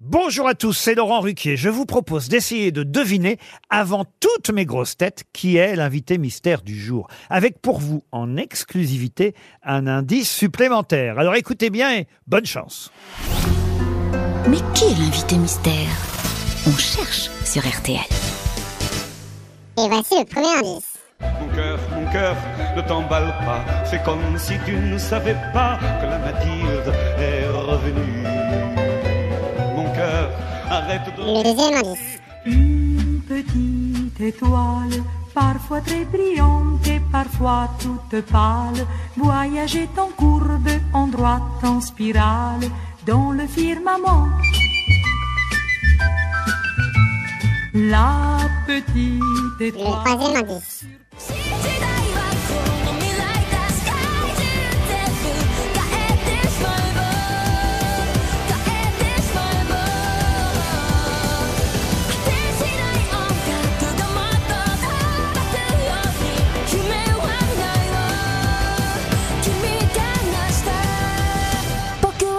Bonjour à tous, c'est Laurent Ruquier. Je vous propose d'essayer de deviner, avant toutes mes grosses têtes, qui est l'invité mystère du jour. Avec pour vous, en exclusivité, un indice supplémentaire. Alors écoutez bien et bonne chance. Mais qui est l'invité mystère? On cherche sur RTL. Et voici le premier indice. Mon cœur, mon cœur, ne t'emballe pas. Fais comme si tu ne savais pas que la Mathilde est revenue. Mon cœur, arrête de... Le deuxième indice. Une petite étoile, parfois très brillante et parfois toute pâle, voyageait en courbe, en droite, en spirale, dans le firmament. La petite Le étoile. troisième indice.